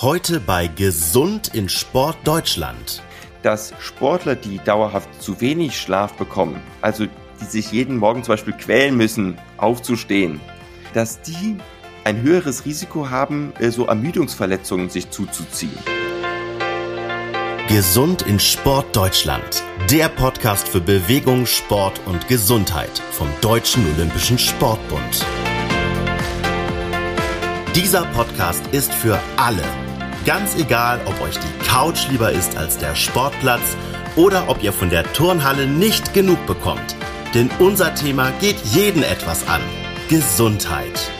Heute bei Gesund in Sport Deutschland. Dass Sportler, die dauerhaft zu wenig Schlaf bekommen, also die sich jeden Morgen zum Beispiel quälen müssen, aufzustehen, dass die ein höheres Risiko haben, äh, so Ermüdungsverletzungen sich zuzuziehen. Gesund in Sport Deutschland. Der Podcast für Bewegung, Sport und Gesundheit vom Deutschen Olympischen Sportbund. Dieser Podcast ist für alle Ganz egal, ob euch die Couch lieber ist als der Sportplatz oder ob ihr von der Turnhalle nicht genug bekommt. Denn unser Thema geht jeden etwas an. Gesundheit.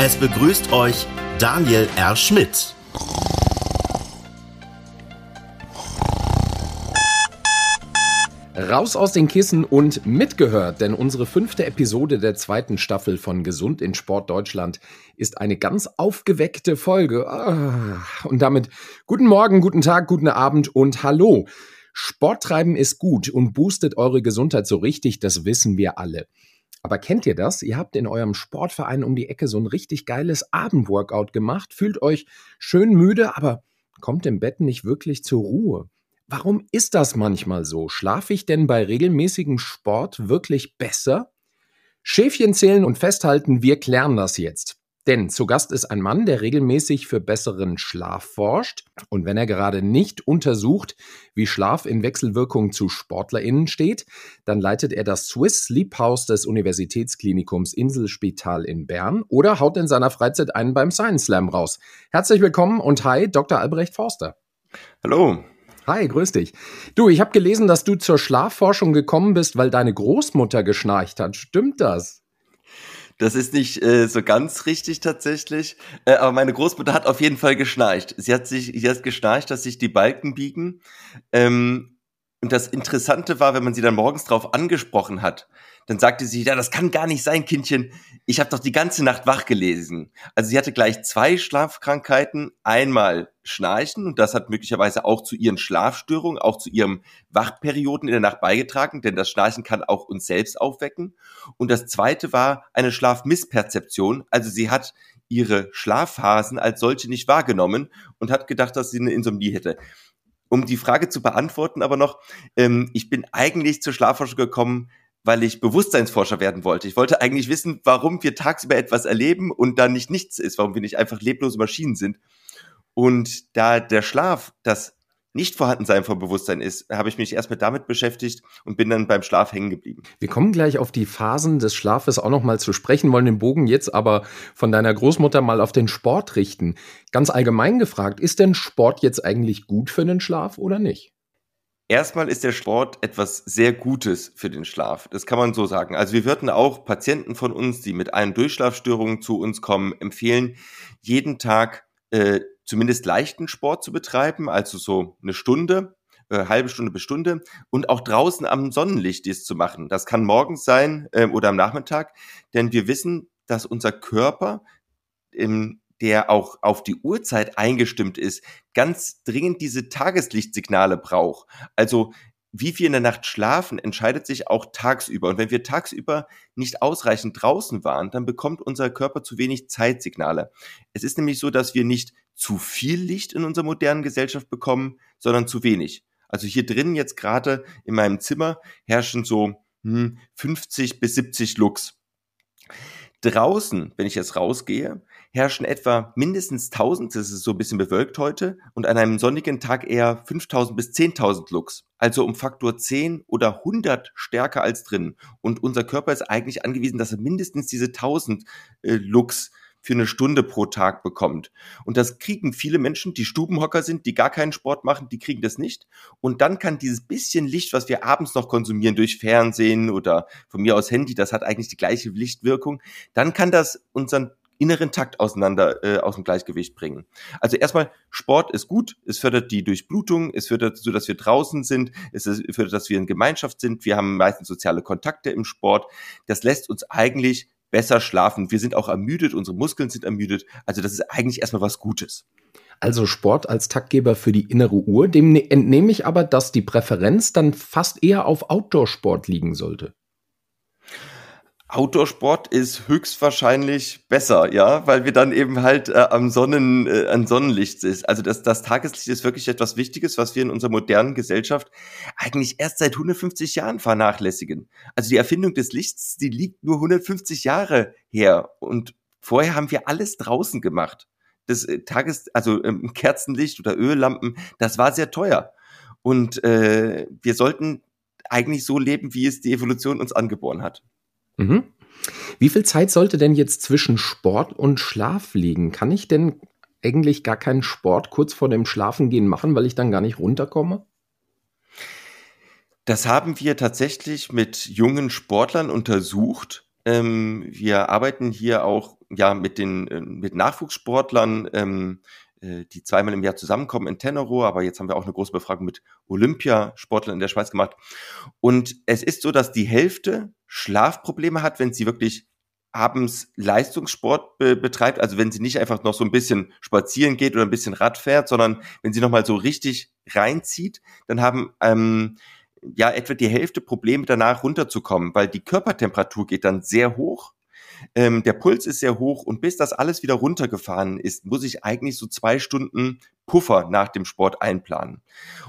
Es begrüßt euch Daniel R. Schmidt. Raus aus den Kissen und mitgehört, denn unsere fünfte Episode der zweiten Staffel von Gesund in Sport Deutschland ist eine ganz aufgeweckte Folge. Ah, und damit guten Morgen, guten Tag, guten Abend und hallo. Sport treiben ist gut und boostet eure Gesundheit so richtig, das wissen wir alle. Aber kennt ihr das? Ihr habt in eurem Sportverein um die Ecke so ein richtig geiles Abendworkout gemacht, fühlt euch schön müde, aber kommt im Bett nicht wirklich zur Ruhe. Warum ist das manchmal so? Schlafe ich denn bei regelmäßigem Sport wirklich besser? Schäfchen zählen und festhalten, wir klären das jetzt. Denn zu Gast ist ein Mann, der regelmäßig für besseren Schlaf forscht. Und wenn er gerade nicht untersucht, wie Schlaf in Wechselwirkung zu SportlerInnen steht, dann leitet er das Swiss Sleep House des Universitätsklinikums Inselspital in Bern oder haut in seiner Freizeit einen beim Science Slam raus. Herzlich willkommen und hi, Dr. Albrecht Forster. Hallo. Hi, grüß dich. Du, ich habe gelesen, dass du zur Schlafforschung gekommen bist, weil deine Großmutter geschnarcht hat. Stimmt das? Das ist nicht äh, so ganz richtig tatsächlich, äh, aber meine Großmutter hat auf jeden Fall geschnarcht. Sie hat sich, sie hat geschnarcht, dass sich die Balken biegen. Ähm, und das Interessante war, wenn man sie dann morgens drauf angesprochen hat, dann sagte sie, ja, das kann gar nicht sein, Kindchen. Ich habe doch die ganze Nacht wach gelesen. Also sie hatte gleich zwei Schlafkrankheiten. Einmal Schnarchen und das hat möglicherweise auch zu ihren Schlafstörungen, auch zu ihren Wachperioden in der Nacht beigetragen, denn das Schnarchen kann auch uns selbst aufwecken. Und das zweite war eine Schlafmissperzeption. Also sie hat ihre Schlafphasen als solche nicht wahrgenommen und hat gedacht, dass sie eine Insomnie hätte um die Frage zu beantworten, aber noch, ähm, ich bin eigentlich zur Schlafforschung gekommen, weil ich Bewusstseinsforscher werden wollte. Ich wollte eigentlich wissen, warum wir tagsüber etwas erleben und dann nicht nichts ist, warum wir nicht einfach leblose Maschinen sind. Und da der Schlaf das Nicht-Vorhandensein von Bewusstsein ist, habe ich mich erstmal damit beschäftigt und bin dann beim Schlaf hängen geblieben. Wir kommen gleich auf die Phasen des Schlafes auch nochmal zu sprechen, wollen den Bogen jetzt aber von deiner Großmutter mal auf den Sport richten. Ganz allgemein gefragt, ist denn Sport jetzt eigentlich gut für den Schlaf oder nicht? Erstmal ist der Sport etwas sehr Gutes für den Schlaf. Das kann man so sagen. Also wir würden auch Patienten von uns, die mit einen Durchschlafstörungen zu uns kommen, empfehlen, jeden Tag äh, zumindest leichten Sport zu betreiben, also so eine Stunde, äh, halbe Stunde bis Stunde und auch draußen am Sonnenlicht dies zu machen. Das kann morgens sein äh, oder am Nachmittag, denn wir wissen, dass unser Körper im der auch auf die Uhrzeit eingestimmt ist, ganz dringend diese Tageslichtsignale braucht. Also wie wir in der Nacht schlafen, entscheidet sich auch tagsüber. Und wenn wir tagsüber nicht ausreichend draußen waren, dann bekommt unser Körper zu wenig Zeitsignale. Es ist nämlich so, dass wir nicht zu viel Licht in unserer modernen Gesellschaft bekommen, sondern zu wenig. Also hier drinnen jetzt gerade in meinem Zimmer herrschen so hm, 50 bis 70 Lux. Draußen, wenn ich jetzt rausgehe, herrschen etwa mindestens 1000, das ist so ein bisschen bewölkt heute, und an einem sonnigen Tag eher 5000 bis 10.000 Lux. Also um Faktor 10 oder 100 stärker als drin. Und unser Körper ist eigentlich angewiesen, dass er mindestens diese 1000 äh, Lux für eine Stunde pro Tag bekommt. Und das kriegen viele Menschen, die Stubenhocker sind, die gar keinen Sport machen, die kriegen das nicht. Und dann kann dieses bisschen Licht, was wir abends noch konsumieren durch Fernsehen oder von mir aus Handy, das hat eigentlich die gleiche Lichtwirkung, dann kann das unseren inneren Takt auseinander äh, aus dem Gleichgewicht bringen. Also erstmal Sport ist gut, es fördert die Durchblutung, es fördert so, dass wir draußen sind, es fördert, dass wir in Gemeinschaft sind, wir haben meistens soziale Kontakte im Sport. Das lässt uns eigentlich besser schlafen. Wir sind auch ermüdet, unsere Muskeln sind ermüdet. Also das ist eigentlich erstmal was Gutes. Also Sport als Taktgeber für die innere Uhr. Dem ne-, entnehme ich aber, dass die Präferenz dann fast eher auf Outdoor-Sport liegen sollte. Outdoor-Sport ist höchstwahrscheinlich besser, ja, weil wir dann eben halt äh, am Sonnen, äh, an Sonnenlicht ist. Also das, das Tageslicht ist wirklich etwas Wichtiges, was wir in unserer modernen Gesellschaft eigentlich erst seit 150 Jahren vernachlässigen. Also die Erfindung des Lichts, die liegt nur 150 Jahre her und vorher haben wir alles draußen gemacht. Das äh, Tages, also ähm, Kerzenlicht oder Öllampen, das war sehr teuer. Und äh, wir sollten eigentlich so leben, wie es die Evolution uns angeboren hat. Mhm. Wie viel Zeit sollte denn jetzt zwischen Sport und Schlaf liegen? Kann ich denn eigentlich gar keinen Sport kurz vor dem Schlafengehen machen, weil ich dann gar nicht runterkomme? Das haben wir tatsächlich mit jungen Sportlern untersucht. Ähm, wir arbeiten hier auch ja mit den äh, mit Nachwuchssportlern ähm, äh, die zweimal im Jahr zusammenkommen in Tenero, aber jetzt haben wir auch eine große Befragung mit Olympiasportlern in der Schweiz gemacht. Und es ist so, dass die Hälfte Schlafprobleme hat, wenn sie wirklich abends Leistungssport be betreibt, also wenn sie nicht einfach noch so ein bisschen spazieren geht oder ein bisschen Rad fährt, sondern wenn sie noch mal so richtig reinzieht, dann haben ähm, ja etwa die Hälfte Probleme danach runterzukommen, weil die Körpertemperatur geht dann sehr hoch ähm, der Puls ist sehr hoch und bis das alles wieder runtergefahren ist, muss ich eigentlich so zwei Stunden Puffer nach dem Sport einplanen.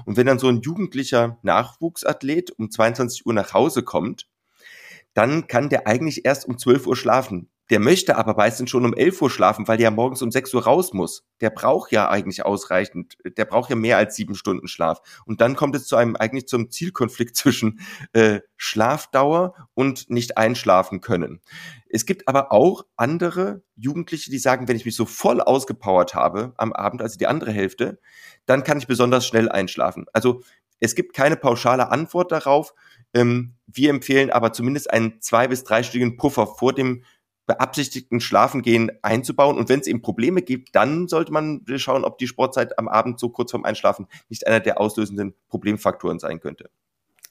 Und wenn dann so ein jugendlicher Nachwuchsathlet um 22 Uhr nach Hause kommt, dann kann der eigentlich erst um 12 Uhr schlafen. Der möchte aber meistens schon um 11 Uhr schlafen, weil der morgens um 6 Uhr raus muss. Der braucht ja eigentlich ausreichend, der braucht ja mehr als sieben Stunden Schlaf. Und dann kommt es zu einem eigentlich zum Zielkonflikt zwischen äh, Schlafdauer und nicht einschlafen können. Es gibt aber auch andere Jugendliche, die sagen, wenn ich mich so voll ausgepowert habe am Abend, also die andere Hälfte, dann kann ich besonders schnell einschlafen. Also es gibt keine pauschale Antwort darauf. Ähm, wir empfehlen aber zumindest einen zwei- bis dreistündigen Puffer vor dem beabsichtigten Schlafengehen einzubauen. Und wenn es eben Probleme gibt, dann sollte man schauen, ob die Sportzeit am Abend so kurz vorm Einschlafen nicht einer der auslösenden Problemfaktoren sein könnte.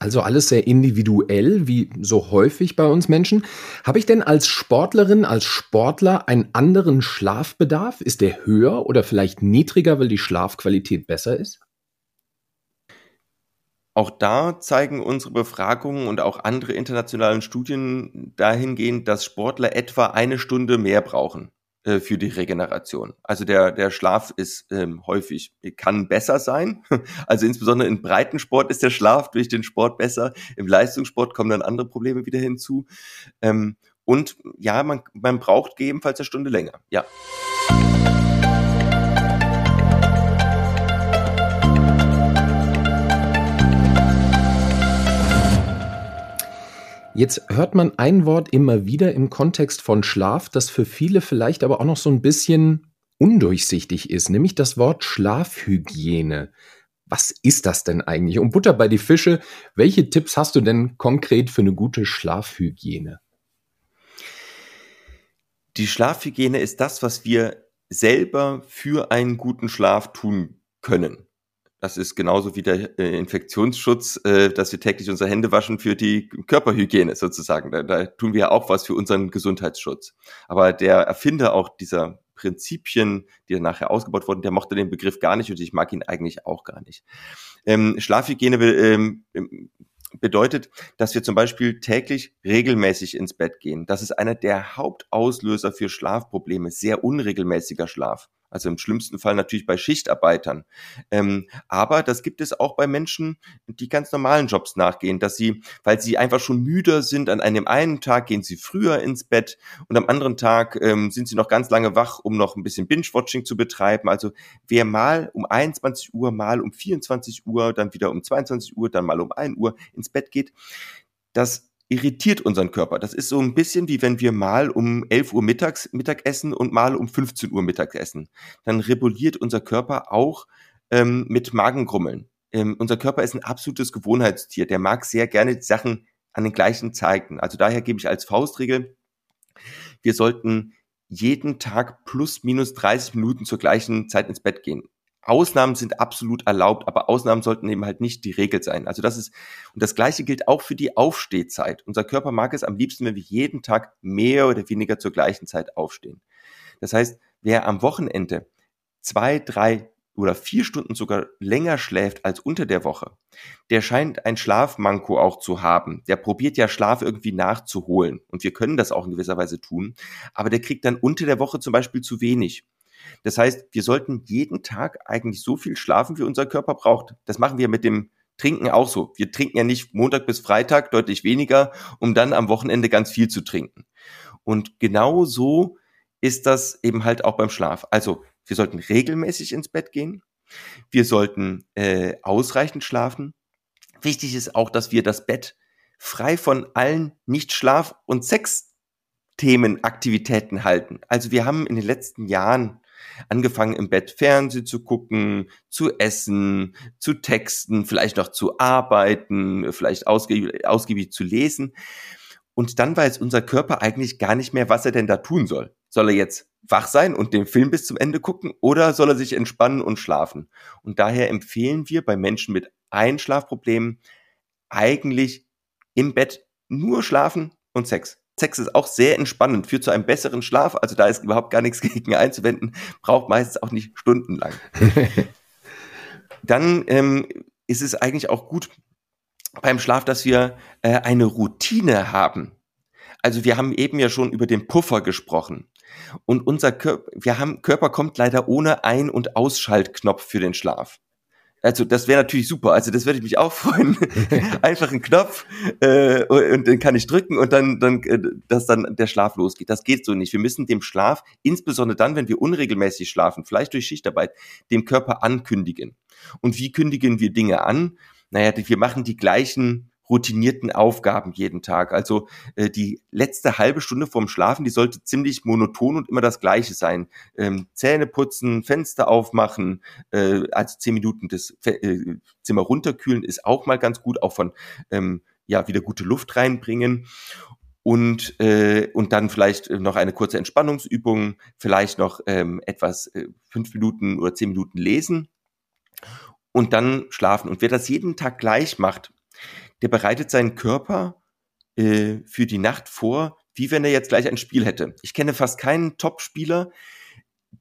Also alles sehr individuell, wie so häufig bei uns Menschen. Habe ich denn als Sportlerin, als Sportler einen anderen Schlafbedarf? Ist der höher oder vielleicht niedriger, weil die Schlafqualität besser ist? Auch da zeigen unsere Befragungen und auch andere internationalen Studien dahingehend, dass Sportler etwa eine Stunde mehr brauchen äh, für die Regeneration. Also der, der Schlaf ist ähm, häufig, kann besser sein. Also insbesondere im Breitensport ist der Schlaf durch den Sport besser. Im Leistungssport kommen dann andere Probleme wieder hinzu. Ähm, und ja, man, man braucht gegebenenfalls eine Stunde länger. Ja. Jetzt hört man ein Wort immer wieder im Kontext von Schlaf, das für viele vielleicht aber auch noch so ein bisschen undurchsichtig ist, nämlich das Wort Schlafhygiene. Was ist das denn eigentlich? Und Butter bei die Fische, welche Tipps hast du denn konkret für eine gute Schlafhygiene? Die Schlafhygiene ist das, was wir selber für einen guten Schlaf tun können. Das ist genauso wie der äh, Infektionsschutz, äh, dass wir täglich unsere Hände waschen für die Körperhygiene sozusagen. Da, da tun wir ja auch was für unseren Gesundheitsschutz. Aber der Erfinder auch dieser Prinzipien, die dann nachher ausgebaut wurden, der mochte den Begriff gar nicht und ich mag ihn eigentlich auch gar nicht. Ähm, Schlafhygiene ähm, bedeutet, dass wir zum Beispiel täglich regelmäßig ins Bett gehen. Das ist einer der Hauptauslöser für Schlafprobleme, sehr unregelmäßiger Schlaf. Also im schlimmsten Fall natürlich bei Schichtarbeitern. Ähm, aber das gibt es auch bei Menschen, die ganz normalen Jobs nachgehen, dass sie, weil sie einfach schon müder sind, an einem einen Tag gehen sie früher ins Bett und am anderen Tag ähm, sind sie noch ganz lange wach, um noch ein bisschen Binge-Watching zu betreiben. Also wer mal um 21 Uhr, mal um 24 Uhr, dann wieder um 22 Uhr, dann mal um 1 Uhr ins Bett geht, das irritiert unseren Körper. Das ist so ein bisschen wie wenn wir mal um 11 Uhr mittags Mittag essen und mal um 15 Uhr Mittag essen. Dann rebelliert unser Körper auch ähm, mit Magengrummeln. Ähm, unser Körper ist ein absolutes Gewohnheitstier. Der mag sehr gerne Sachen an den gleichen Zeiten. Also daher gebe ich als Faustregel, wir sollten jeden Tag plus minus 30 Minuten zur gleichen Zeit ins Bett gehen. Ausnahmen sind absolut erlaubt, aber Ausnahmen sollten eben halt nicht die Regel sein. Also das ist, und das Gleiche gilt auch für die Aufstehzeit. Unser Körper mag es am liebsten, wenn wir jeden Tag mehr oder weniger zur gleichen Zeit aufstehen. Das heißt, wer am Wochenende zwei, drei oder vier Stunden sogar länger schläft als unter der Woche, der scheint ein Schlafmanko auch zu haben. Der probiert ja Schlaf irgendwie nachzuholen. Und wir können das auch in gewisser Weise tun. Aber der kriegt dann unter der Woche zum Beispiel zu wenig. Das heißt, wir sollten jeden Tag eigentlich so viel schlafen, wie unser Körper braucht. Das machen wir mit dem Trinken auch so. Wir trinken ja nicht Montag bis Freitag deutlich weniger, um dann am Wochenende ganz viel zu trinken. Und genau so ist das eben halt auch beim Schlaf. Also wir sollten regelmäßig ins Bett gehen. Wir sollten äh, ausreichend schlafen. Wichtig ist auch, dass wir das Bett frei von allen Nicht-Schlaf- und Sex-Themen, Aktivitäten halten. Also wir haben in den letzten Jahren angefangen im Bett Fernsehen zu gucken, zu essen, zu texten, vielleicht noch zu arbeiten, vielleicht ausgiebig, ausgiebig zu lesen. Und dann weiß unser Körper eigentlich gar nicht mehr, was er denn da tun soll. Soll er jetzt wach sein und den Film bis zum Ende gucken oder soll er sich entspannen und schlafen? Und daher empfehlen wir bei Menschen mit Einschlafproblemen eigentlich im Bett nur schlafen und Sex. Sex ist auch sehr entspannend, führt zu einem besseren Schlaf. Also da ist überhaupt gar nichts gegen einzuwenden, braucht meistens auch nicht stundenlang. Dann ähm, ist es eigentlich auch gut beim Schlaf, dass wir äh, eine Routine haben. Also wir haben eben ja schon über den Puffer gesprochen. Und unser Körper, wir haben, Körper kommt leider ohne Ein- und Ausschaltknopf für den Schlaf. Also das wäre natürlich super. Also das würde ich mich auch freuen. Einfach ein Knopf äh, und den kann ich drücken und dann, dann, äh, dass dann der Schlaf losgeht. Das geht so nicht. Wir müssen dem Schlaf, insbesondere dann, wenn wir unregelmäßig schlafen, vielleicht durch Schichtarbeit, dem Körper ankündigen. Und wie kündigen wir Dinge an? Naja, wir machen die gleichen routinierten Aufgaben jeden Tag. Also äh, die letzte halbe Stunde vorm Schlafen, die sollte ziemlich monoton und immer das Gleiche sein. Ähm, Zähne putzen, Fenster aufmachen, äh, also zehn Minuten das äh, Zimmer runterkühlen ist auch mal ganz gut, auch von ähm, ja wieder gute Luft reinbringen und äh, und dann vielleicht noch eine kurze Entspannungsübung, vielleicht noch ähm, etwas äh, fünf Minuten oder zehn Minuten lesen und dann schlafen. Und wer das jeden Tag gleich macht, der bereitet seinen Körper äh, für die Nacht vor, wie wenn er jetzt gleich ein Spiel hätte. Ich kenne fast keinen Top-Spieler,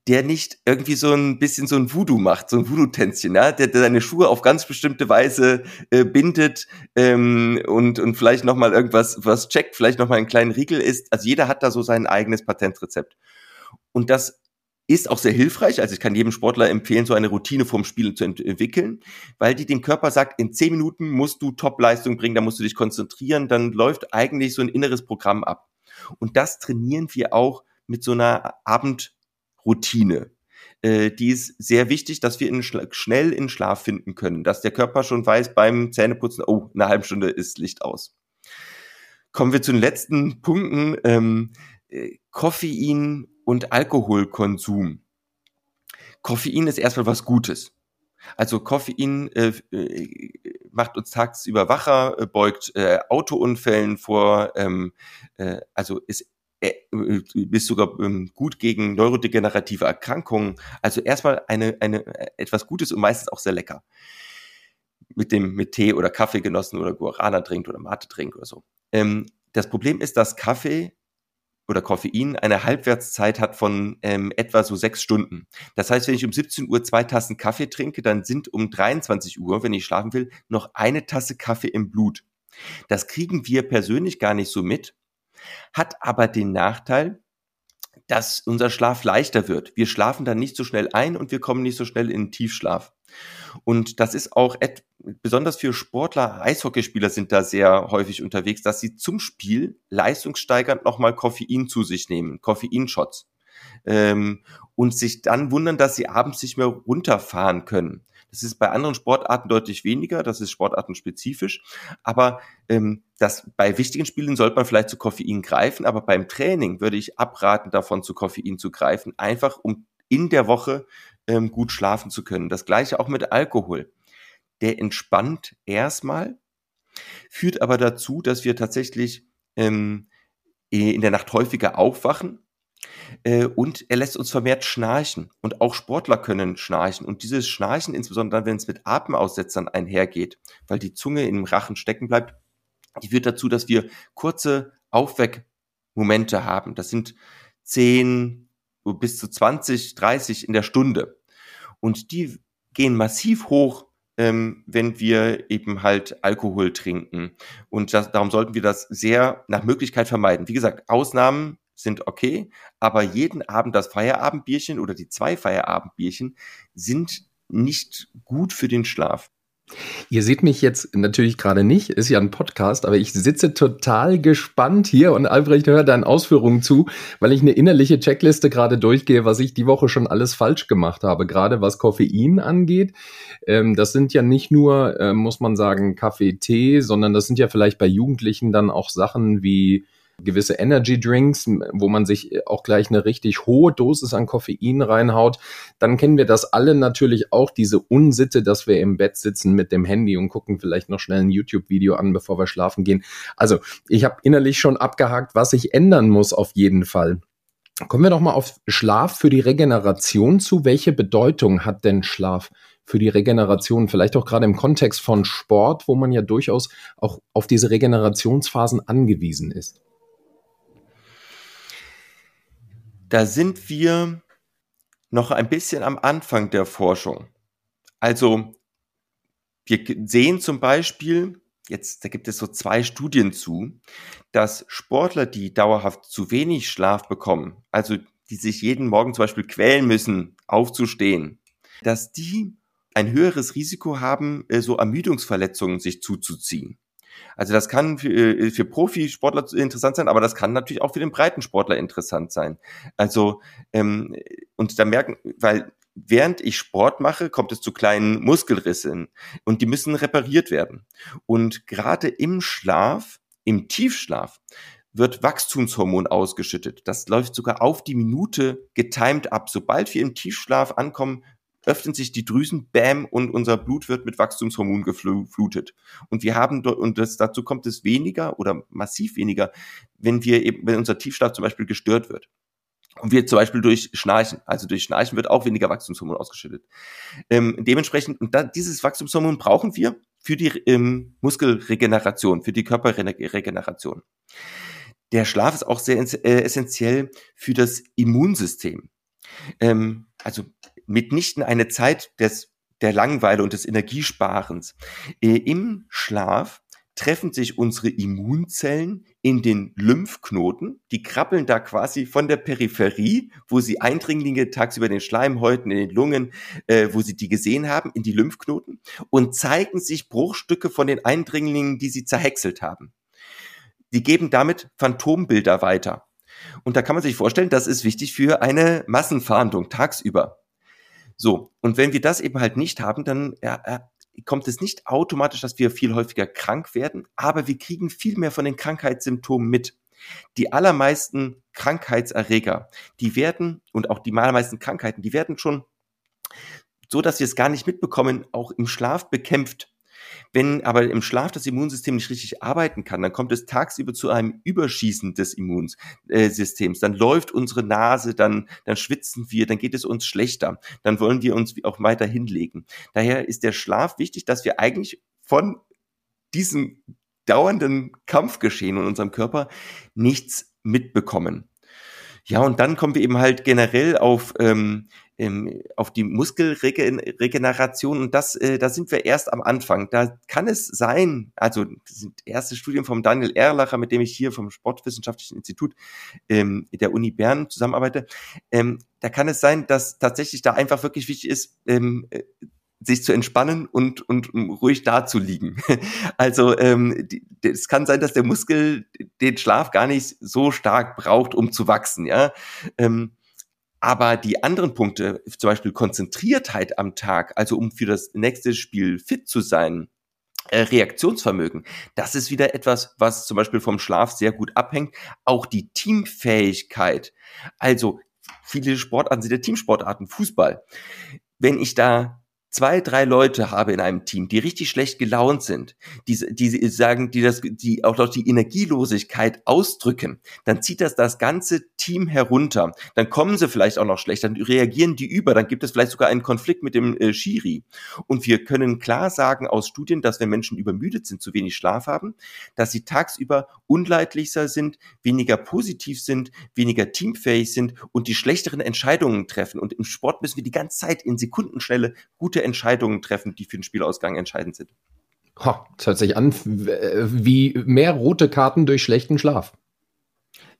der nicht irgendwie so ein bisschen so ein Voodoo macht, so ein Voodoo-Tänzchen, ja? der, der seine Schuhe auf ganz bestimmte Weise äh, bindet ähm, und, und vielleicht nochmal irgendwas was checkt, vielleicht nochmal einen kleinen Riegel isst. Also jeder hat da so sein eigenes Patentrezept. Und das ist auch sehr hilfreich. Also ich kann jedem Sportler empfehlen, so eine Routine vorm Spiel zu entwickeln, weil die dem Körper sagt, in zehn Minuten musst du Top-Leistung bringen, da musst du dich konzentrieren, dann läuft eigentlich so ein inneres Programm ab. Und das trainieren wir auch mit so einer Abendroutine. Äh, die ist sehr wichtig, dass wir in schnell in Schlaf finden können, dass der Körper schon weiß beim Zähneputzen, oh, eine halbe Stunde ist Licht aus. Kommen wir zu den letzten Punkten. Ähm, äh, Koffein und Alkoholkonsum. Koffein ist erstmal was Gutes. Also Koffein äh, äh, macht uns tagsüber wacher, äh, beugt äh, Autounfällen vor, ähm, äh, also ist äh, ist sogar ähm, gut gegen neurodegenerative Erkrankungen. Also erstmal eine, eine äh, etwas Gutes und meistens auch sehr lecker. Mit dem mit Tee oder Kaffee genossen oder Guarana trinkt oder Mate trinkt oder so. Ähm, das Problem ist, dass Kaffee oder Koffein eine Halbwertszeit hat von ähm, etwa so sechs Stunden. Das heißt, wenn ich um 17 Uhr zwei Tassen Kaffee trinke, dann sind um 23 Uhr, wenn ich schlafen will, noch eine Tasse Kaffee im Blut. Das kriegen wir persönlich gar nicht so mit, hat aber den Nachteil, dass unser Schlaf leichter wird. Wir schlafen dann nicht so schnell ein und wir kommen nicht so schnell in den Tiefschlaf. Und das ist auch besonders für Sportler, Eishockeyspieler sind da sehr häufig unterwegs, dass sie zum Spiel leistungssteigernd nochmal Koffein zu sich nehmen, Koffeinshots. Ähm, und sich dann wundern, dass sie abends nicht mehr runterfahren können. Das ist bei anderen Sportarten deutlich weniger, das ist sportartenspezifisch. Aber ähm, das, bei wichtigen Spielen sollte man vielleicht zu Koffein greifen, aber beim Training würde ich abraten, davon zu Koffein zu greifen, einfach um in der Woche ähm, gut schlafen zu können. Das gleiche auch mit Alkohol. Der entspannt erstmal, führt aber dazu, dass wir tatsächlich ähm, in der Nacht häufiger aufwachen äh, und er lässt uns vermehrt schnarchen. Und auch Sportler können schnarchen. Und dieses Schnarchen, insbesondere wenn es mit Atemaussetzern einhergeht, weil die Zunge im Rachen stecken bleibt, die führt dazu, dass wir kurze Aufweckmomente haben. Das sind 10 bis zu 20, 30 in der Stunde. Und die gehen massiv hoch, ähm, wenn wir eben halt Alkohol trinken. Und das, darum sollten wir das sehr nach Möglichkeit vermeiden. Wie gesagt, Ausnahmen sind okay, aber jeden Abend das Feierabendbierchen oder die zwei Feierabendbierchen sind nicht gut für den Schlaf. Ihr seht mich jetzt natürlich gerade nicht, ist ja ein Podcast, aber ich sitze total gespannt hier und Albrecht hört deinen Ausführungen zu, weil ich eine innerliche Checkliste gerade durchgehe, was ich die Woche schon alles falsch gemacht habe, gerade was Koffein angeht. Ähm, das sind ja nicht nur, äh, muss man sagen, Kaffee, Tee, sondern das sind ja vielleicht bei Jugendlichen dann auch Sachen wie gewisse Energy Drinks, wo man sich auch gleich eine richtig hohe Dosis an Koffein reinhaut, dann kennen wir das alle natürlich auch, diese Unsitte, dass wir im Bett sitzen mit dem Handy und gucken vielleicht noch schnell ein YouTube-Video an, bevor wir schlafen gehen. Also ich habe innerlich schon abgehakt, was ich ändern muss auf jeden Fall. Kommen wir doch mal auf Schlaf für die Regeneration zu. Welche Bedeutung hat denn Schlaf für die Regeneration? Vielleicht auch gerade im Kontext von Sport, wo man ja durchaus auch auf diese Regenerationsphasen angewiesen ist. Da sind wir noch ein bisschen am Anfang der Forschung. Also wir sehen zum Beispiel, jetzt da gibt es so zwei Studien zu, dass Sportler, die dauerhaft zu wenig Schlaf bekommen, also die sich jeden Morgen zum Beispiel quälen müssen, aufzustehen, dass die ein höheres Risiko haben, äh, so Ermüdungsverletzungen sich zuzuziehen. Also das kann für, äh, für Profisportler interessant sein, aber das kann natürlich auch für den Breitensportler interessant sein. Also ähm, und da merken, weil während ich Sport mache, kommt es zu kleinen Muskelrissen und die müssen repariert werden. Und gerade im Schlaf, im Tiefschlaf, wird Wachstumshormon ausgeschüttet. Das läuft sogar auf die Minute getimed ab. Sobald wir im Tiefschlaf ankommen, öffnen sich die Drüsen, bam, und unser Blut wird mit Wachstumshormon geflutet. Und wir haben und das, dazu kommt es weniger oder massiv weniger, wenn wir eben, wenn unser Tiefschlaf zum Beispiel gestört wird. Und wir zum Beispiel durch Schnarchen, also durch Schnarchen wird auch weniger Wachstumshormon ausgeschüttet. Ähm, dementsprechend, und da, dieses Wachstumshormon brauchen wir für die ähm, Muskelregeneration, für die Körperregeneration. Der Schlaf ist auch sehr äh, essentiell für das Immunsystem. Ähm, also mitnichten eine Zeit des, der Langeweile und des Energiesparens. Äh, Im Schlaf treffen sich unsere Immunzellen in den Lymphknoten. Die krabbeln da quasi von der Peripherie, wo sie Eindringlinge tagsüber den Schleimhäuten, in den Lungen, äh, wo sie die gesehen haben, in die Lymphknoten und zeigen sich Bruchstücke von den Eindringlingen, die sie zerhäckselt haben. Die geben damit Phantombilder weiter. Und da kann man sich vorstellen, das ist wichtig für eine Massenfahndung tagsüber. So, und wenn wir das eben halt nicht haben, dann ja, äh, kommt es nicht automatisch, dass wir viel häufiger krank werden, aber wir kriegen viel mehr von den Krankheitssymptomen mit. Die allermeisten Krankheitserreger, die werden, und auch die allermeisten Krankheiten, die werden schon so, dass wir es gar nicht mitbekommen, auch im Schlaf bekämpft. Wenn aber im Schlaf das Immunsystem nicht richtig arbeiten kann, dann kommt es tagsüber zu einem Überschießen des Immunsystems. Dann läuft unsere Nase, dann, dann schwitzen wir, dann geht es uns schlechter. Dann wollen wir uns auch weiter hinlegen. Daher ist der Schlaf wichtig, dass wir eigentlich von diesem dauernden Kampfgeschehen in unserem Körper nichts mitbekommen. Ja, und dann kommen wir eben halt generell auf ähm, ähm, auf die Muskelregeneration und das, äh, da sind wir erst am Anfang. Da kann es sein, also das sind erste Studien vom Daniel Erlacher, mit dem ich hier vom Sportwissenschaftlichen Institut ähm, der Uni Bern zusammenarbeite. Ähm, da kann es sein, dass tatsächlich da einfach wirklich wichtig ist, ähm, äh, sich zu entspannen und, und um ruhig da zu liegen. Also ähm, es kann sein, dass der Muskel den Schlaf gar nicht so stark braucht, um zu wachsen. Ja, ähm, aber die anderen Punkte, zum Beispiel Konzentriertheit am Tag, also um für das nächste Spiel fit zu sein, äh, Reaktionsvermögen, das ist wieder etwas, was zum Beispiel vom Schlaf sehr gut abhängt. Auch die Teamfähigkeit. Also viele Sportarten sind ja Teamsportarten, Fußball. Wenn ich da zwei, drei Leute habe in einem Team, die richtig schlecht gelaunt sind, die, die sagen, die das, die auch noch die Energielosigkeit ausdrücken, dann zieht das das ganze Team herunter. Dann kommen sie vielleicht auch noch schlecht, dann reagieren die über, dann gibt es vielleicht sogar einen Konflikt mit dem äh, Schiri. Und wir können klar sagen aus Studien, dass wenn Menschen übermüdet sind, zu wenig Schlaf haben, dass sie tagsüber unleidlicher sind, weniger positiv sind, weniger teamfähig sind und die schlechteren Entscheidungen treffen. Und im Sport müssen wir die ganze Zeit in Sekundenschnelle gute Entscheidungen treffen, die für den Spielausgang entscheidend sind. Oh, das hört sich an wie mehr rote Karten durch schlechten Schlaf.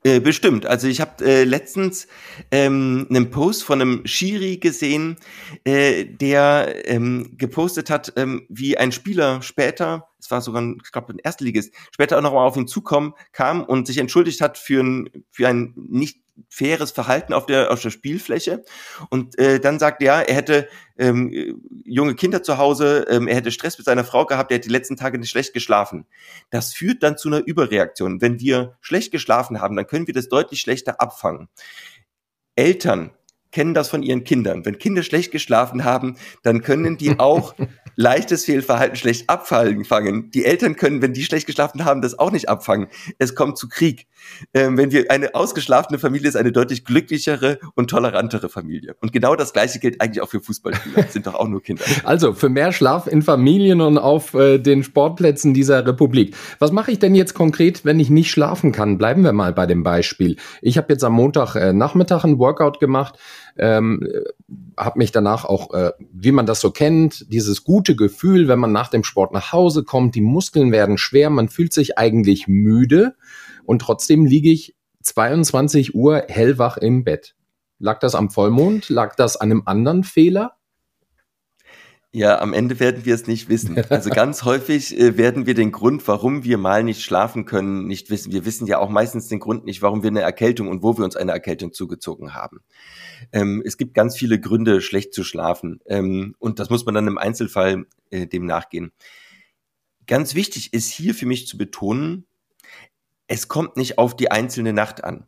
Äh, bestimmt. Also ich habe äh, letztens ähm, einen Post von einem Schiri gesehen, äh, der ähm, gepostet hat, ähm, wie ein Spieler später, es war sogar, ein, ich glaube, ein Erstligist, später auch noch mal auf ihn zukommen kam und sich entschuldigt hat für ein, für ein nicht faires Verhalten auf der, auf der Spielfläche. Und äh, dann sagt er, er hätte ähm, junge Kinder zu Hause, ähm, er hätte Stress mit seiner Frau gehabt, er hätte die letzten Tage nicht schlecht geschlafen. Das führt dann zu einer Überreaktion. Wenn wir schlecht geschlafen haben, dann können wir das deutlich schlechter abfangen. Eltern kennen das von ihren Kindern. Wenn Kinder schlecht geschlafen haben, dann können die auch leichtes Fehlverhalten schlecht abfangen. Die Eltern können, wenn die schlecht geschlafen haben, das auch nicht abfangen. Es kommt zu Krieg. Ähm, wenn wir eine ausgeschlafene Familie ist, eine deutlich glücklichere und tolerantere Familie. Und genau das Gleiche gilt eigentlich auch für Fußballspieler. Das sind doch auch nur Kinder. Also für mehr Schlaf in Familien und auf äh, den Sportplätzen dieser Republik. Was mache ich denn jetzt konkret, wenn ich nicht schlafen kann? Bleiben wir mal bei dem Beispiel. Ich habe jetzt am Montag äh, Nachmittag ein Workout gemacht ähm, habe mich danach auch, äh, wie man das so kennt, dieses gute Gefühl, wenn man nach dem Sport nach Hause kommt, die Muskeln werden schwer, man fühlt sich eigentlich müde und trotzdem liege ich 22 Uhr hellwach im Bett. Lag das am Vollmond? Lag das an einem anderen Fehler? Ja, am Ende werden wir es nicht wissen. Also ganz häufig äh, werden wir den Grund, warum wir mal nicht schlafen können, nicht wissen. Wir wissen ja auch meistens den Grund nicht, warum wir eine Erkältung und wo wir uns eine Erkältung zugezogen haben. Ähm, es gibt ganz viele Gründe, schlecht zu schlafen. Ähm, und das muss man dann im Einzelfall äh, dem nachgehen. Ganz wichtig ist hier für mich zu betonen, es kommt nicht auf die einzelne Nacht an.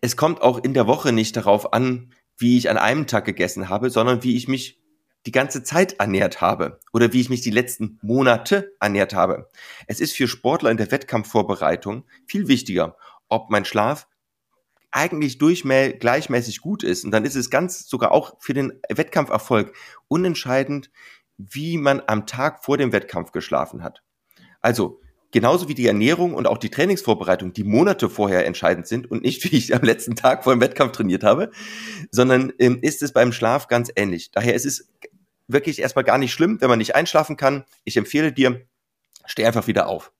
Es kommt auch in der Woche nicht darauf an, wie ich an einem Tag gegessen habe, sondern wie ich mich die ganze Zeit ernährt habe oder wie ich mich die letzten Monate ernährt habe. Es ist für Sportler in der Wettkampfvorbereitung viel wichtiger, ob mein Schlaf eigentlich gleichmäßig gut ist. Und dann ist es ganz sogar auch für den Wettkampferfolg unentscheidend, wie man am Tag vor dem Wettkampf geschlafen hat. Also genauso wie die Ernährung und auch die Trainingsvorbereitung, die Monate vorher entscheidend sind und nicht, wie ich am letzten Tag vor dem Wettkampf trainiert habe, sondern ähm, ist es beim Schlaf ganz ähnlich. Daher ist es wirklich erstmal gar nicht schlimm, wenn man nicht einschlafen kann. Ich empfehle dir, steh einfach wieder auf.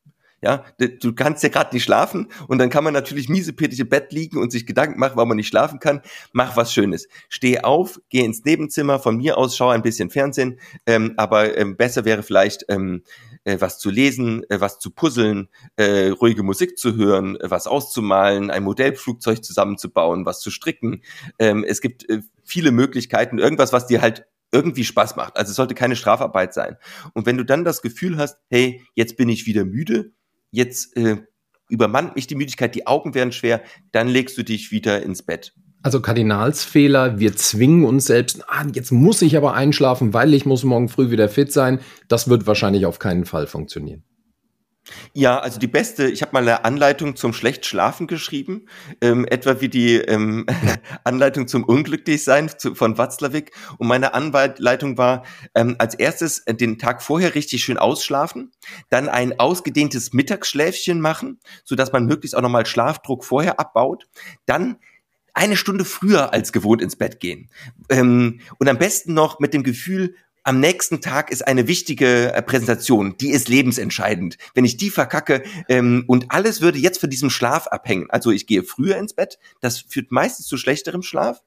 Ja, du kannst ja gerade nicht schlafen und dann kann man natürlich miesepetig im Bett liegen und sich Gedanken machen, warum man nicht schlafen kann. Mach was Schönes. Steh auf, geh ins Nebenzimmer, von mir aus schau ein bisschen Fernsehen, ähm, aber ähm, besser wäre vielleicht ähm, äh, was zu lesen, äh, was zu puzzeln, äh, ruhige Musik zu hören, äh, was auszumalen, ein Modellflugzeug zusammenzubauen, was zu stricken. Ähm, es gibt äh, viele Möglichkeiten, irgendwas, was dir halt irgendwie Spaß macht. Also es sollte keine Strafarbeit sein. Und wenn du dann das Gefühl hast, hey, jetzt bin ich wieder müde, jetzt äh, übermannt mich die Müdigkeit, die Augen werden schwer, dann legst du dich wieder ins Bett. Also Kardinalsfehler, wir zwingen uns selbst, ah, jetzt muss ich aber einschlafen, weil ich muss morgen früh wieder fit sein. Das wird wahrscheinlich auf keinen Fall funktionieren. Ja, also die beste, ich habe mal eine Anleitung zum schlecht schlafen geschrieben, ähm, etwa wie die ähm, Anleitung zum Unglücklichsein zu, von Watzlawick. Und meine Anleitung war, ähm, als erstes den Tag vorher richtig schön ausschlafen, dann ein ausgedehntes Mittagsschläfchen machen, so dass man möglichst auch nochmal Schlafdruck vorher abbaut, dann eine Stunde früher als gewohnt ins Bett gehen. Ähm, und am besten noch mit dem Gefühl, am nächsten Tag ist eine wichtige äh, Präsentation, die ist lebensentscheidend. Wenn ich die verkacke ähm, und alles würde jetzt von diesem Schlaf abhängen, also ich gehe früher ins Bett, das führt meistens zu schlechterem Schlaf.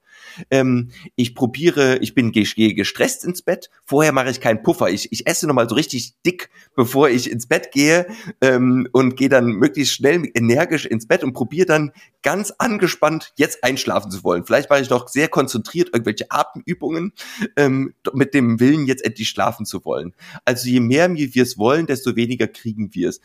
Ähm, ich probiere, ich bin gehe gestresst ins Bett. Vorher mache ich keinen Puffer. Ich, ich esse nochmal so richtig dick, bevor ich ins Bett gehe ähm, und gehe dann möglichst schnell energisch ins Bett und probiere dann ganz angespannt jetzt einschlafen zu wollen. Vielleicht mache ich noch sehr konzentriert irgendwelche Atemübungen ähm, mit dem Willen, jetzt endlich schlafen zu wollen. Also je mehr wir es wollen, desto weniger kriegen wir es.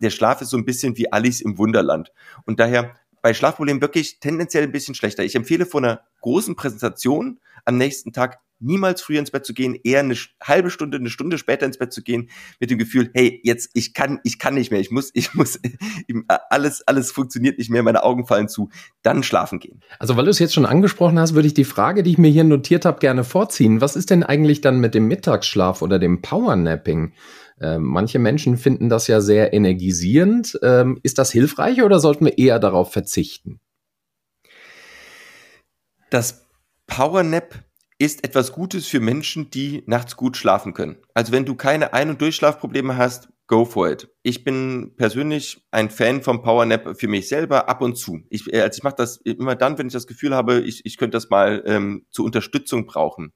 Der Schlaf ist so ein bisschen wie Alice im Wunderland. Und daher bei Schlafproblemen wirklich tendenziell ein bisschen schlechter. Ich empfehle vor einer großen Präsentation am nächsten Tag niemals früher ins Bett zu gehen, eher eine halbe Stunde, eine Stunde später ins Bett zu gehen, mit dem Gefühl, hey, jetzt, ich kann, ich kann nicht mehr, ich muss, ich muss, alles, alles funktioniert nicht mehr, meine Augen fallen zu, dann schlafen gehen. Also, weil du es jetzt schon angesprochen hast, würde ich die Frage, die ich mir hier notiert habe, gerne vorziehen. Was ist denn eigentlich dann mit dem Mittagsschlaf oder dem Powernapping? Ähm, manche Menschen finden das ja sehr energisierend. Ähm, ist das hilfreich oder sollten wir eher darauf verzichten? Das Powernap ist etwas Gutes für Menschen, die nachts gut schlafen können. Also wenn du keine Ein- und Durchschlafprobleme hast, go for it. Ich bin persönlich ein Fan vom Powernap für mich selber ab und zu. Ich, äh, also ich mache das immer dann, wenn ich das Gefühl habe, ich, ich könnte das mal ähm, zur Unterstützung brauchen.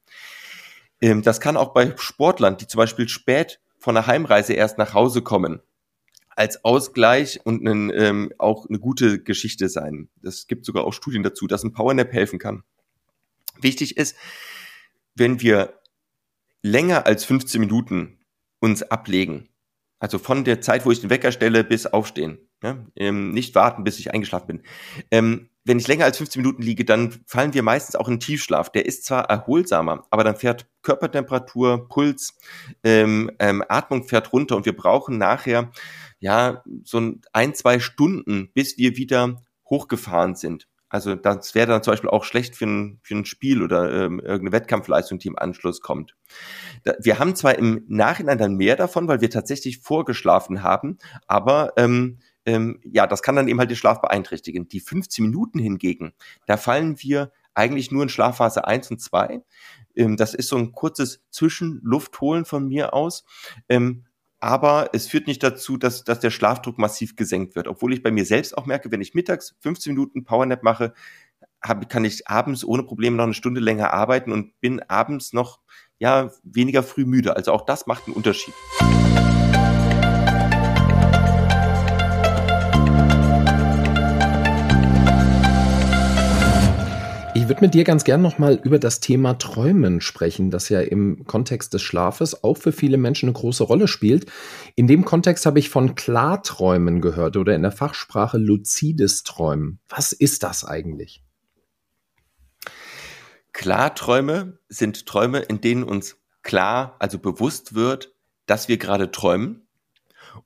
Ähm, das kann auch bei Sportlern, die zum Beispiel spät von der Heimreise erst nach Hause kommen, als Ausgleich und einen, ähm, auch eine gute Geschichte sein. Es gibt sogar auch Studien dazu, dass ein Powernap helfen kann. Wichtig ist, wenn wir länger als 15 Minuten uns ablegen, also von der Zeit, wo ich den Wecker stelle, bis aufstehen, ja, ähm, nicht warten, bis ich eingeschlafen bin. Ähm, wenn ich länger als 15 Minuten liege, dann fallen wir meistens auch in Tiefschlaf. Der ist zwar erholsamer, aber dann fährt Körpertemperatur, Puls, ähm, ähm, Atmung fährt runter und wir brauchen nachher ja so ein, zwei Stunden, bis wir wieder hochgefahren sind. Also das wäre dann zum Beispiel auch schlecht für ein, für ein Spiel oder ähm, irgendeine Wettkampfleistung, die im Anschluss kommt. Da, wir haben zwar im Nachhinein dann mehr davon, weil wir tatsächlich vorgeschlafen haben, aber ähm, ähm, ja, das kann dann eben halt den Schlaf beeinträchtigen. Die 15 Minuten hingegen, da fallen wir eigentlich nur in Schlafphase 1 und 2. Ähm, das ist so ein kurzes Zwischenluftholen von mir aus. Ähm, aber es führt nicht dazu, dass, dass der Schlafdruck massiv gesenkt wird. Obwohl ich bei mir selbst auch merke, wenn ich mittags 15 Minuten Powernap mache, hab, kann ich abends ohne Probleme noch eine Stunde länger arbeiten und bin abends noch ja weniger früh müde. Also auch das macht einen Unterschied. Würde mit dir ganz gern nochmal über das Thema Träumen sprechen, das ja im Kontext des Schlafes auch für viele Menschen eine große Rolle spielt. In dem Kontext habe ich von Klarträumen gehört oder in der Fachsprache luzides Träumen. Was ist das eigentlich? Klarträume sind Träume, in denen uns klar, also bewusst wird, dass wir gerade träumen.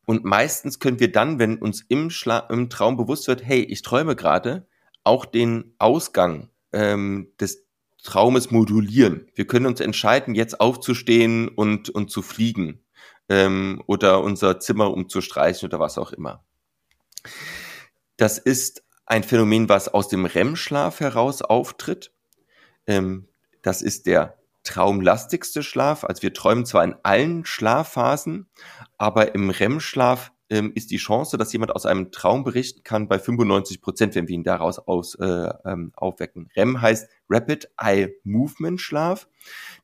Und meistens können wir dann, wenn uns im, Schla im Traum bewusst wird, hey, ich träume gerade, auch den Ausgang ähm, des Traumes modulieren. Wir können uns entscheiden, jetzt aufzustehen und, und zu fliegen ähm, oder unser Zimmer umzustreichen oder was auch immer. Das ist ein Phänomen, was aus dem REM-Schlaf heraus auftritt. Ähm, das ist der traumlastigste Schlaf. Also wir träumen zwar in allen Schlafphasen, aber im REM-Schlaf ähm, ist die Chance, dass jemand aus einem Traum berichten kann, bei 95 Prozent, wenn wir ihn daraus aus, äh, ähm, aufwecken. REM heißt Rapid Eye Movement Schlaf.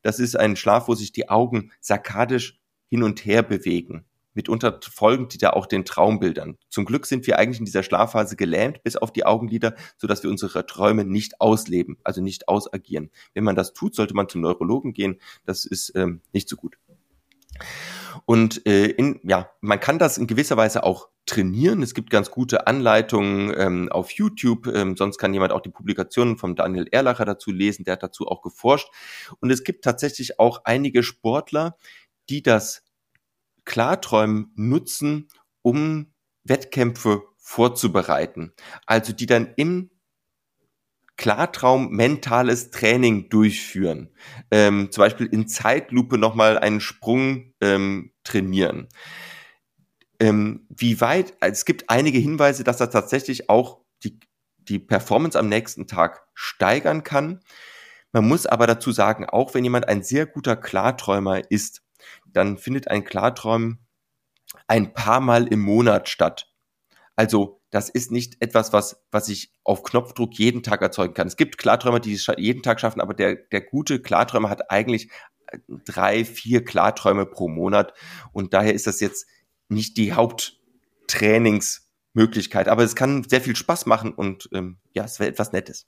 Das ist ein Schlaf, wo sich die Augen sarkadisch hin und her bewegen. Mitunter folgen die da auch den Traumbildern. Zum Glück sind wir eigentlich in dieser Schlafphase gelähmt bis auf die Augenlider, sodass wir unsere Träume nicht ausleben, also nicht ausagieren. Wenn man das tut, sollte man zum Neurologen gehen. Das ist ähm, nicht so gut. Und äh, in, ja, man kann das in gewisser Weise auch trainieren. Es gibt ganz gute Anleitungen ähm, auf YouTube. Ähm, sonst kann jemand auch die Publikationen von Daniel Erlacher dazu lesen. Der hat dazu auch geforscht. Und es gibt tatsächlich auch einige Sportler, die das Klarträumen nutzen, um Wettkämpfe vorzubereiten. Also die dann im Klartraum mentales Training durchführen. Ähm, zum Beispiel in Zeitlupe nochmal einen Sprung ähm, trainieren. Ähm, wie weit, also es gibt einige Hinweise, dass das tatsächlich auch die, die Performance am nächsten Tag steigern kann. Man muss aber dazu sagen, auch wenn jemand ein sehr guter Klarträumer ist, dann findet ein Klarträumen ein paar Mal im Monat statt. Also das ist nicht etwas, was, was ich auf Knopfdruck jeden Tag erzeugen kann. Es gibt Klarträumer, die es jeden Tag schaffen, aber der, der gute Klarträumer hat eigentlich äh, drei, vier Klarträume pro Monat. Und daher ist das jetzt nicht die Haupttrainingsmöglichkeit. Aber es kann sehr viel Spaß machen und ähm, ja, es wäre etwas Nettes.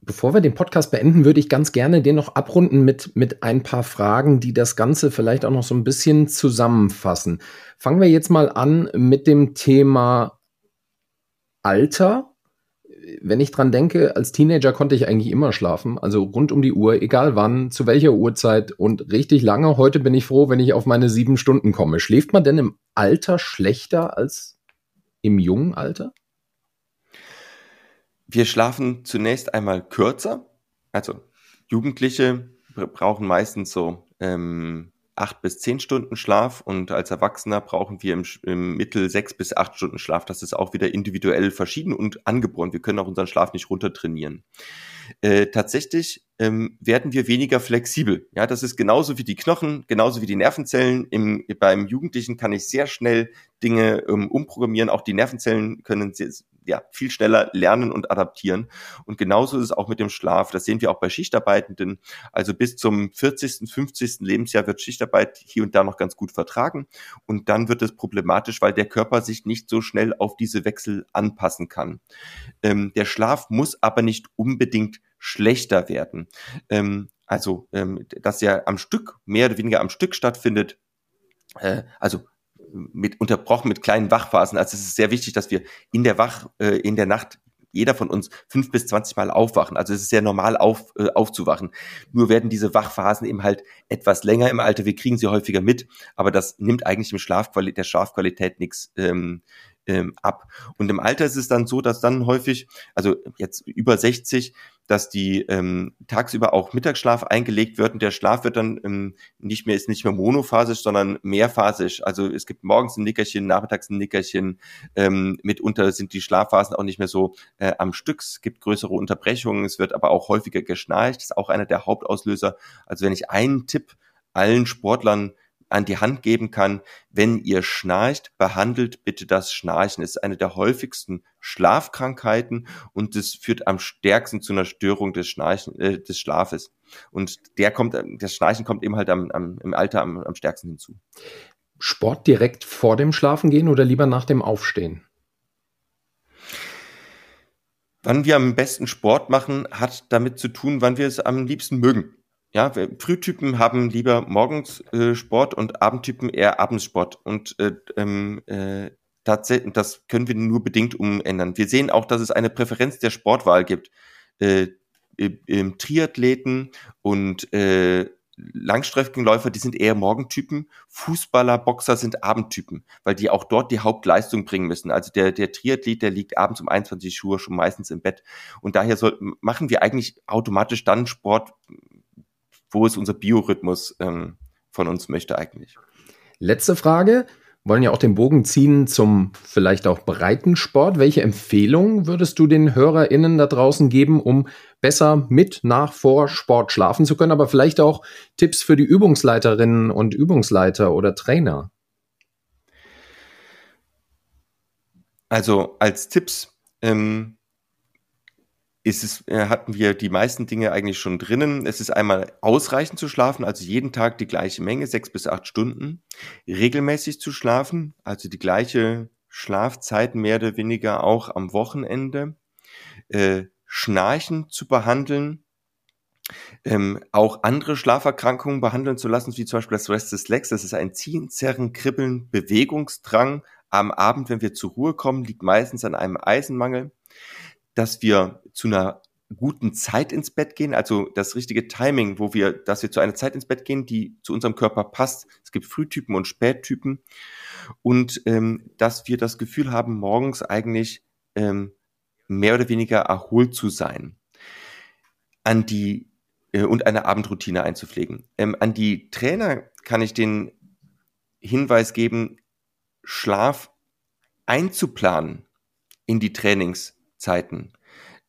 Bevor wir den Podcast beenden, würde ich ganz gerne den noch abrunden mit, mit ein paar Fragen, die das Ganze vielleicht auch noch so ein bisschen zusammenfassen. Fangen wir jetzt mal an mit dem Thema Alter. wenn ich dran denke, als Teenager konnte ich eigentlich immer schlafen, also rund um die Uhr, egal wann, zu welcher Uhrzeit und richtig lange. Heute bin ich froh, wenn ich auf meine sieben Stunden komme. Schläft man denn im Alter schlechter als im jungen Alter? Wir schlafen zunächst einmal kürzer. Also Jugendliche brauchen meistens so ähm, acht bis zehn Stunden Schlaf und als Erwachsener brauchen wir im, im, Mittel sechs bis acht Stunden Schlaf. Das ist auch wieder individuell verschieden und angeboren. Wir können auch unseren Schlaf nicht runtertrainieren. Äh, tatsächlich ähm, werden wir weniger flexibel. Ja, das ist genauso wie die Knochen, genauso wie die Nervenzellen. Im, beim Jugendlichen kann ich sehr schnell Dinge ähm, umprogrammieren. Auch die Nervenzellen können sehr, ja, viel schneller lernen und adaptieren. Und genauso ist es auch mit dem Schlaf. Das sehen wir auch bei Schichtarbeitenden. Also bis zum 40., 50. Lebensjahr wird Schichtarbeit hier und da noch ganz gut vertragen. Und dann wird es problematisch, weil der Körper sich nicht so schnell auf diese Wechsel anpassen kann. Ähm, der Schlaf muss aber nicht unbedingt schlechter werden. Ähm, also, ähm, dass ja am Stück, mehr oder weniger am Stück stattfindet, äh, also mit unterbrochen mit kleinen Wachphasen. Also es ist sehr wichtig, dass wir in der Wach, äh, in der Nacht jeder von uns fünf bis zwanzig Mal aufwachen. Also es ist sehr normal auf, äh, aufzuwachen. Nur werden diese Wachphasen eben halt etwas länger im Alter. Wir kriegen sie häufiger mit, aber das nimmt eigentlich im Schlafqualität, der Schlafqualität nichts ähm, ähm, ab. Und im Alter ist es dann so, dass dann häufig, also jetzt über 60, dass die ähm, tagsüber auch Mittagsschlaf eingelegt wird und der Schlaf wird dann ähm, nicht mehr, ist nicht mehr monophasisch, sondern mehrphasisch. Also es gibt morgens ein Nickerchen, nachmittags ein Nickerchen. Ähm, mitunter sind die Schlafphasen auch nicht mehr so äh, am Stück. Es gibt größere Unterbrechungen, es wird aber auch häufiger geschnarcht. Das ist auch einer der Hauptauslöser. Also wenn ich einen Tipp allen Sportlern an die Hand geben kann, wenn ihr schnarcht, behandelt bitte das Schnarchen. Es ist eine der häufigsten Schlafkrankheiten und es führt am stärksten zu einer Störung des, Schnarchen, äh, des Schlafes. Und der kommt, das Schnarchen kommt eben halt am, am, im Alter am, am stärksten hinzu. Sport direkt vor dem Schlafengehen oder lieber nach dem Aufstehen? Wann wir am besten Sport machen, hat damit zu tun, wann wir es am liebsten mögen. Ja, Frühtypen haben lieber morgens äh, Sport und Abendtypen eher Abendsport. Und äh, ähm, äh, tatsächlich, das können wir nur bedingt umändern. Wir sehen auch, dass es eine Präferenz der Sportwahl gibt. Äh, im Triathleten und äh, Langstreckenläufer, die sind eher Morgentypen. Fußballer, Boxer sind Abendtypen, weil die auch dort die Hauptleistung bringen müssen. Also der, der Triathlet, der liegt abends um 21 Uhr schon meistens im Bett. Und daher soll, machen wir eigentlich automatisch dann Sport, wo ist unser Biorhythmus ähm, von uns möchte eigentlich. Letzte Frage. Wollen ja auch den Bogen ziehen zum vielleicht auch breiten Sport. Welche Empfehlungen würdest du den HörerInnen da draußen geben, um besser mit, nach, vor Sport schlafen zu können, aber vielleicht auch Tipps für die Übungsleiterinnen und Übungsleiter oder Trainer? Also als Tipps ähm, ist es, äh, hatten wir die meisten Dinge eigentlich schon drinnen. Es ist einmal ausreichend zu schlafen, also jeden Tag die gleiche Menge, sechs bis acht Stunden. Regelmäßig zu schlafen, also die gleiche Schlafzeit mehr oder weniger auch am Wochenende. Äh, Schnarchen zu behandeln, ähm, auch andere Schlaferkrankungen behandeln zu lassen, wie zum Beispiel das Restless Legs. Das ist ein Ziehen, Zerren, Kribbeln, Bewegungsdrang. Am Abend, wenn wir zur Ruhe kommen, liegt meistens an einem Eisenmangel dass wir zu einer guten Zeit ins Bett gehen, also das richtige Timing, wo wir, dass wir zu einer Zeit ins Bett gehen, die zu unserem Körper passt. Es gibt Frühtypen und Spättypen und ähm, dass wir das Gefühl haben, morgens eigentlich ähm, mehr oder weniger erholt zu sein. An die äh, und eine Abendroutine einzupflegen. Ähm, an die Trainer kann ich den Hinweis geben, Schlaf einzuplanen in die Trainings Zeiten.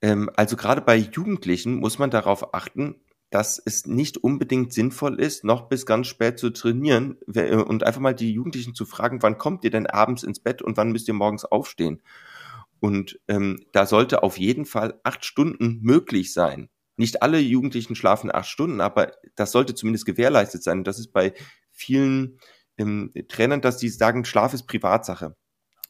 Ähm, also gerade bei Jugendlichen muss man darauf achten, dass es nicht unbedingt sinnvoll ist, noch bis ganz spät zu trainieren äh, und einfach mal die Jugendlichen zu fragen, wann kommt ihr denn abends ins Bett und wann müsst ihr morgens aufstehen? Und ähm, da sollte auf jeden Fall acht Stunden möglich sein. Nicht alle Jugendlichen schlafen acht Stunden, aber das sollte zumindest gewährleistet sein. das ist bei vielen ähm, Trainern, dass die sagen, Schlaf ist Privatsache.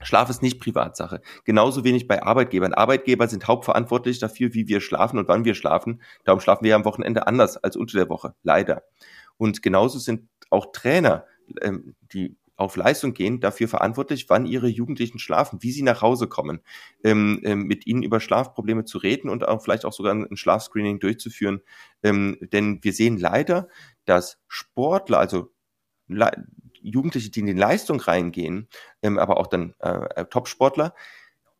Schlaf ist nicht Privatsache. Genauso wenig bei Arbeitgebern. Arbeitgeber sind hauptverantwortlich dafür, wie wir schlafen und wann wir schlafen. Darum schlafen wir am Wochenende anders als unter der Woche. Leider. Und genauso sind auch Trainer, ähm, die auf Leistung gehen, dafür verantwortlich, wann ihre Jugendlichen schlafen, wie sie nach Hause kommen, ähm, ähm, mit ihnen über Schlafprobleme zu reden und auch vielleicht auch sogar ein Schlafscreening durchzuführen. Ähm, denn wir sehen leider, dass Sportler, also Jugendliche, die in die Leistung reingehen, ähm, aber auch dann äh, äh Top-Sportler,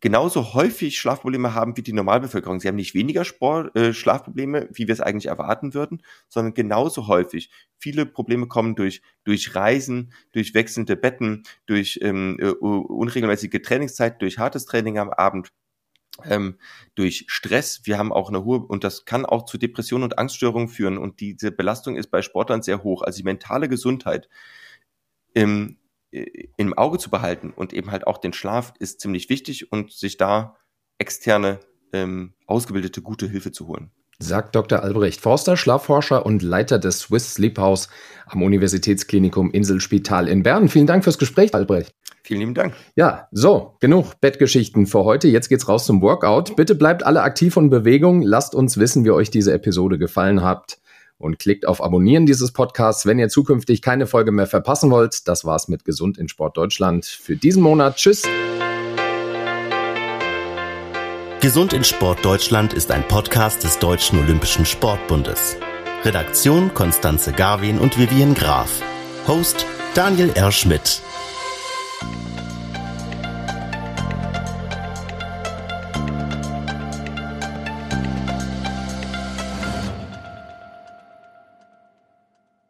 genauso häufig Schlafprobleme haben wie die Normalbevölkerung. Sie haben nicht weniger Sport, äh, Schlafprobleme, wie wir es eigentlich erwarten würden, sondern genauso häufig. Viele Probleme kommen durch, durch Reisen, durch wechselnde Betten, durch ähm, äh, unregelmäßige Trainingszeit, durch hartes Training am Abend. Ähm, durch Stress, wir haben auch eine hohe, und das kann auch zu Depressionen und Angststörungen führen. Und diese Belastung ist bei Sportlern sehr hoch. Also die mentale Gesundheit im, äh, im Auge zu behalten und eben halt auch den Schlaf ist ziemlich wichtig und sich da externe, ähm, ausgebildete, gute Hilfe zu holen. Sagt Dr. Albrecht Forster, Schlafforscher und Leiter des Swiss Sleep House am Universitätsklinikum Inselspital in Bern. Vielen Dank fürs Gespräch, Albrecht. Vielen lieben Dank. Ja, so, genug Bettgeschichten für heute. Jetzt geht's raus zum Workout. Bitte bleibt alle aktiv und Bewegung. Lasst uns wissen, wie euch diese Episode gefallen hat und klickt auf Abonnieren dieses Podcasts, wenn ihr zukünftig keine Folge mehr verpassen wollt. Das war's mit Gesund in Sport Deutschland für diesen Monat. Tschüss. Gesund in Sport Deutschland ist ein Podcast des Deutschen Olympischen Sportbundes. Redaktion Konstanze Garwin und Vivian Graf. Host Daniel R. Schmidt.